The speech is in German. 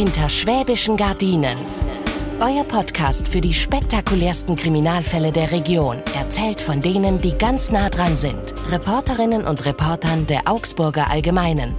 Hinter schwäbischen Gardinen. Euer Podcast für die spektakulärsten Kriminalfälle der Region, erzählt von denen, die ganz nah dran sind. Reporterinnen und Reportern der Augsburger Allgemeinen.